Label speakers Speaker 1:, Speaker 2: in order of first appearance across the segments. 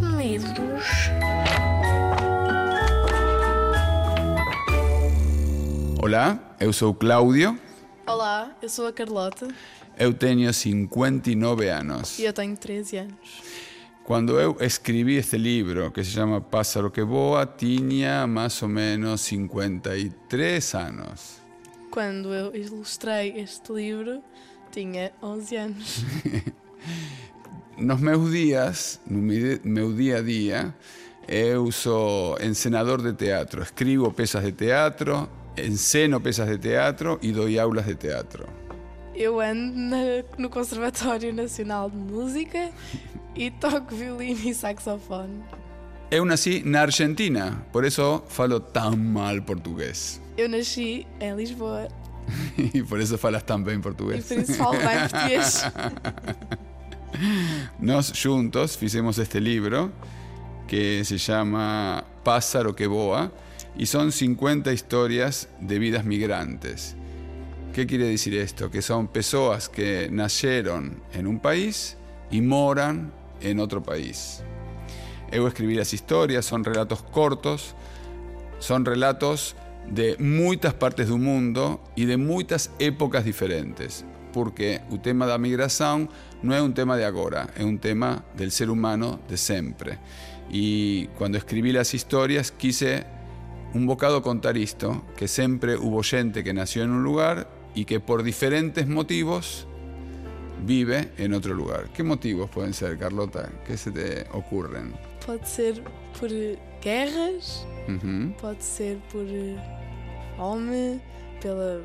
Speaker 1: medos.
Speaker 2: Olá, eu sou Cláudio,
Speaker 3: Olá, eu sou a Carlota
Speaker 2: eu tenho 59 anos.
Speaker 3: e eu tenho 13 anos.
Speaker 2: Quando eu escrevi este livro, que se chama Pássaro que Voa, tinha mais ou menos 53 anos.
Speaker 3: Quando eu ilustrei este livro, tinha 11 anos.
Speaker 2: Nos meus dias, no meu dia a dia, eu sou encenador de teatro. Escribo peças de teatro, enceno peças de teatro e dou aulas de teatro.
Speaker 3: Eu ando na- no Conservatório Nacional de Música e toco violino e saxofone.
Speaker 2: Eu nasci na Argentina, por isso falo tão mal português.
Speaker 3: Eu nasci em Lisboa
Speaker 2: E por isso falas tão bem
Speaker 3: e
Speaker 2: português.
Speaker 3: por isso falo bem português.
Speaker 2: Nós juntos fizemos este libro que se llama Pássaro que Voa y son 50 historias de vidas migrantes. ¿Qué quiere decir esto? Que son personas que nacieron en un país y moran en otro país. Eu escribí las historias, son relatos cortos, son relatos de muitas partes do mundo e de muitas épocas diferentes, porque o tema da migração não é um tema de agora, é um tema del ser humano de sempre. E quando escrevi as histórias, quise un bocado contar isto, que sempre hubo gente que nació en un lugar y que por diferentes motivos vive en otro lugar. ¿Qué motivos pueden ser, Carlota? ¿Qué se te ocurren?
Speaker 3: Pode ser por guerras, pode ser por eh, fome, pela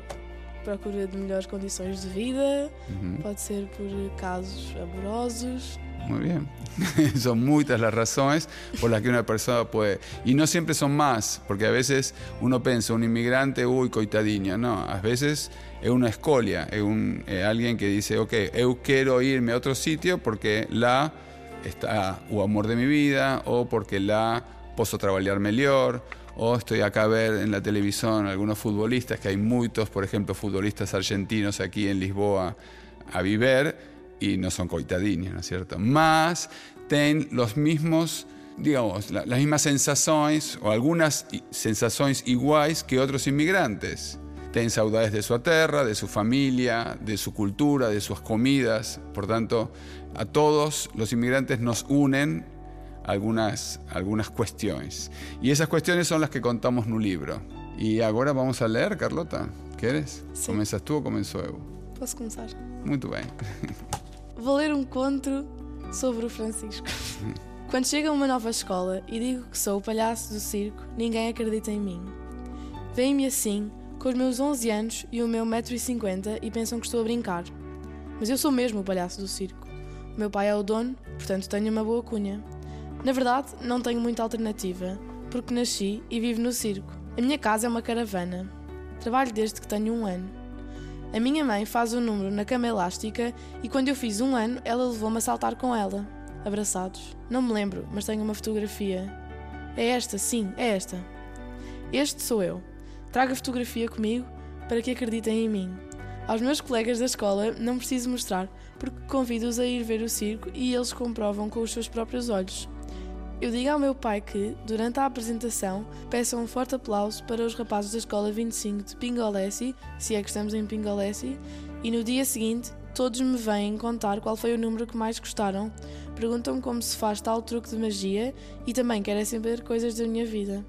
Speaker 3: procura de melhores condições de vida,
Speaker 2: Ujú.
Speaker 3: pode ser por casos amorosos.
Speaker 2: Muy bien. son muchas las razones por las que una persona puede. Y no siempre son más, porque a veces uno piensa, un inmigrante, uy, coitadinho. No, a veces es una escolia, es un, eh, alguien que dice, ok, eu quiero irme a otro sitio porque la está o amor de mi vida, o porque la posso trabajar mejor, o estoy acá a ver en la televisión algunos futbolistas, que hay muchos, por ejemplo, futbolistas argentinos aquí en Lisboa a vivir y no son coitadinos, ¿no es cierto? Más tienen los mismos, digamos, la- las mismas sensaciones o algunas sensaciones iguales que otros inmigrantes. Tienen saudades de su tierra, de su familia, de su cultura, de sus comidas. Por tanto, a todos los inmigrantes nos unen algunas, algunas cuestiones. Y esas cuestiones son las que contamos en un libro. Y ahora vamos a leer, Carlota. ¿Quieres?
Speaker 3: Sí.
Speaker 2: ¿Comienzas tú o comienzo eu?
Speaker 3: Posso começar?
Speaker 2: Muito bem.
Speaker 3: Vou ler um conto sobre o Francisco. Quando chego a uma nova escola e digo que sou o palhaço do circo, ninguém acredita em mim. Veem-me assim, com os meus 11 anos e o meu 1,50m e pensam que estou a brincar. Mas eu sou mesmo o palhaço do circo. O meu pai é o dono, portanto tenho uma boa cunha. Na verdade, não tenho muita alternativa, porque nasci e vivo no circo. A minha casa é uma caravana. Trabalho desde que tenho um ano. A minha mãe faz o número na cama elástica e quando eu fiz um ano, ela levou-me a saltar com ela, abraçados. Não me lembro, mas tenho uma fotografia. É esta, sim, é esta. Este sou eu. Trago a fotografia comigo para que acreditem em mim. Aos meus colegas da escola não preciso mostrar, porque convido-os a ir ver o circo e eles comprovam com os seus próprios olhos. Eu digo ao meu pai que, durante a apresentação, peçam um forte aplauso para os rapazes da Escola 25 de Pingolesi, se é que estamos em Pingolesi, e no dia seguinte todos me vêm contar qual foi o número que mais gostaram, perguntam como se faz tal truque de magia e também querem saber coisas da minha vida.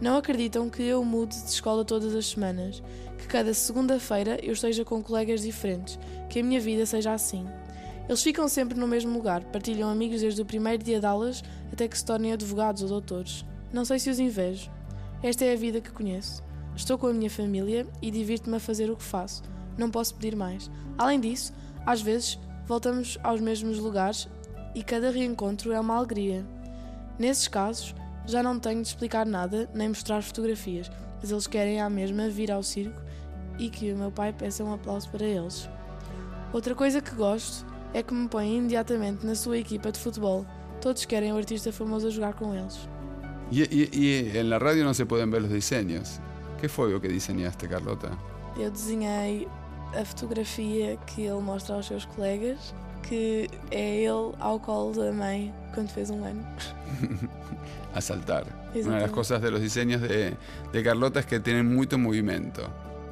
Speaker 3: Não acreditam que eu mude de escola todas as semanas, que cada segunda-feira eu esteja com colegas diferentes, que a minha vida seja assim. Eles ficam sempre no mesmo lugar, partilham amigos desde o primeiro dia de aulas até que se tornem advogados ou doutores. Não sei se os invejo. Esta é a vida que conheço. Estou com a minha família e divirto-me a fazer o que faço. Não posso pedir mais. Além disso, às vezes voltamos aos mesmos lugares e cada reencontro é uma alegria. Nesses casos, já não tenho de explicar nada nem mostrar fotografias, mas eles querem à mesma vir ao circo e que o meu pai peça um aplauso para eles. Outra coisa que gosto é que me põem imediatamente na sua equipa de futebol. Todos querem o artista famoso a jogar com eles.
Speaker 2: Y- y en la radio no se pueden ver los diseños. ¿Qué fue lo que diseñaste, Carlota?
Speaker 3: Eu desenhei a fotografia que ele mostra aos seus colegas, que é ele ao colo da mãe quando fez um ano.
Speaker 2: A saltar.
Speaker 3: Exatamente.
Speaker 2: cosas de los diseños de, de Carlota es que tienen mucho movimiento.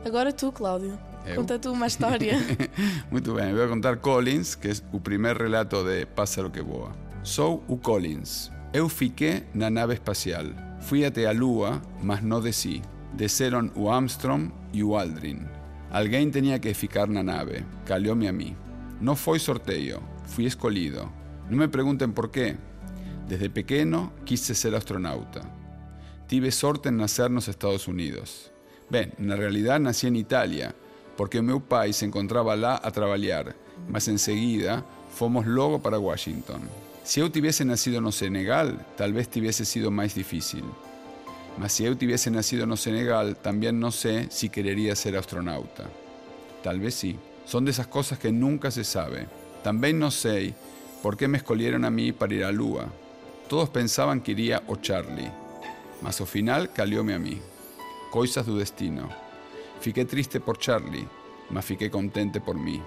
Speaker 3: Agora tu, Cláudio.
Speaker 2: Eu?
Speaker 3: Conta tu uma história.
Speaker 2: Muito bem, voy a contar Collins, que es o primer relato de Pássaro que voa. Sou o Collins. Eu fiquei na nave espacial. Fui até a Lua, mas não desci. Desceram o Armstrong e o Aldrin. Alguém tinha que ficar na nave. Calhou-me a mim. Não foi sorteio, fui escolhido. Não me perguntem por quê. Desde pequeno quise ser astronauta. Tive sorte en nacer nos Estados Unidos. Ben, na realidade nasci en Italia, porque meu pai se encontraba lá a trabalhar, mas en seguida fomos logo para Washington. Se eu tivesse nacido no Senegal, talvez tivesse sido mais difícil. Mas se eu tivesse nacido no Senegal, también no sé si querería ser astronauta. Tal vez sí. Son de esas cosas que nunca se sabe. También no sé por qué me escolhieron a mí para ir a Lua. Todos pensaban que iría o Charlie, mas ao final calhou-me a mí. Coisas do destino. Fiquei triste por Charlie, mas fiquei contente por mí.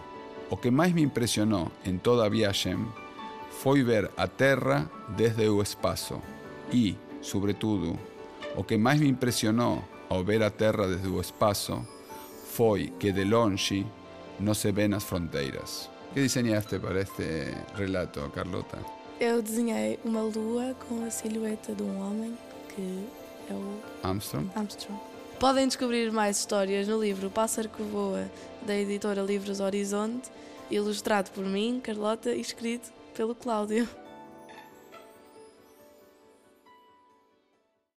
Speaker 2: O que mais me impresionou en toda a viagem foi ver a Terra desde o espaço. E, sobretudo, o que mais me impressionou ao ver a Terra desde o espaço foi que de longe não se ven as fronteiras. que desenhaste para este relato, Carlota?
Speaker 3: Eu desenhei uma lua com a silhueta de um homem que é o
Speaker 2: Armstrong?
Speaker 3: Armstrong. Podem descobrir mais histórias no livro Pássaro que Voa, da editora Livros Horizonte, ilustrado por mim, Carlota, e escrito pelo Cláudio.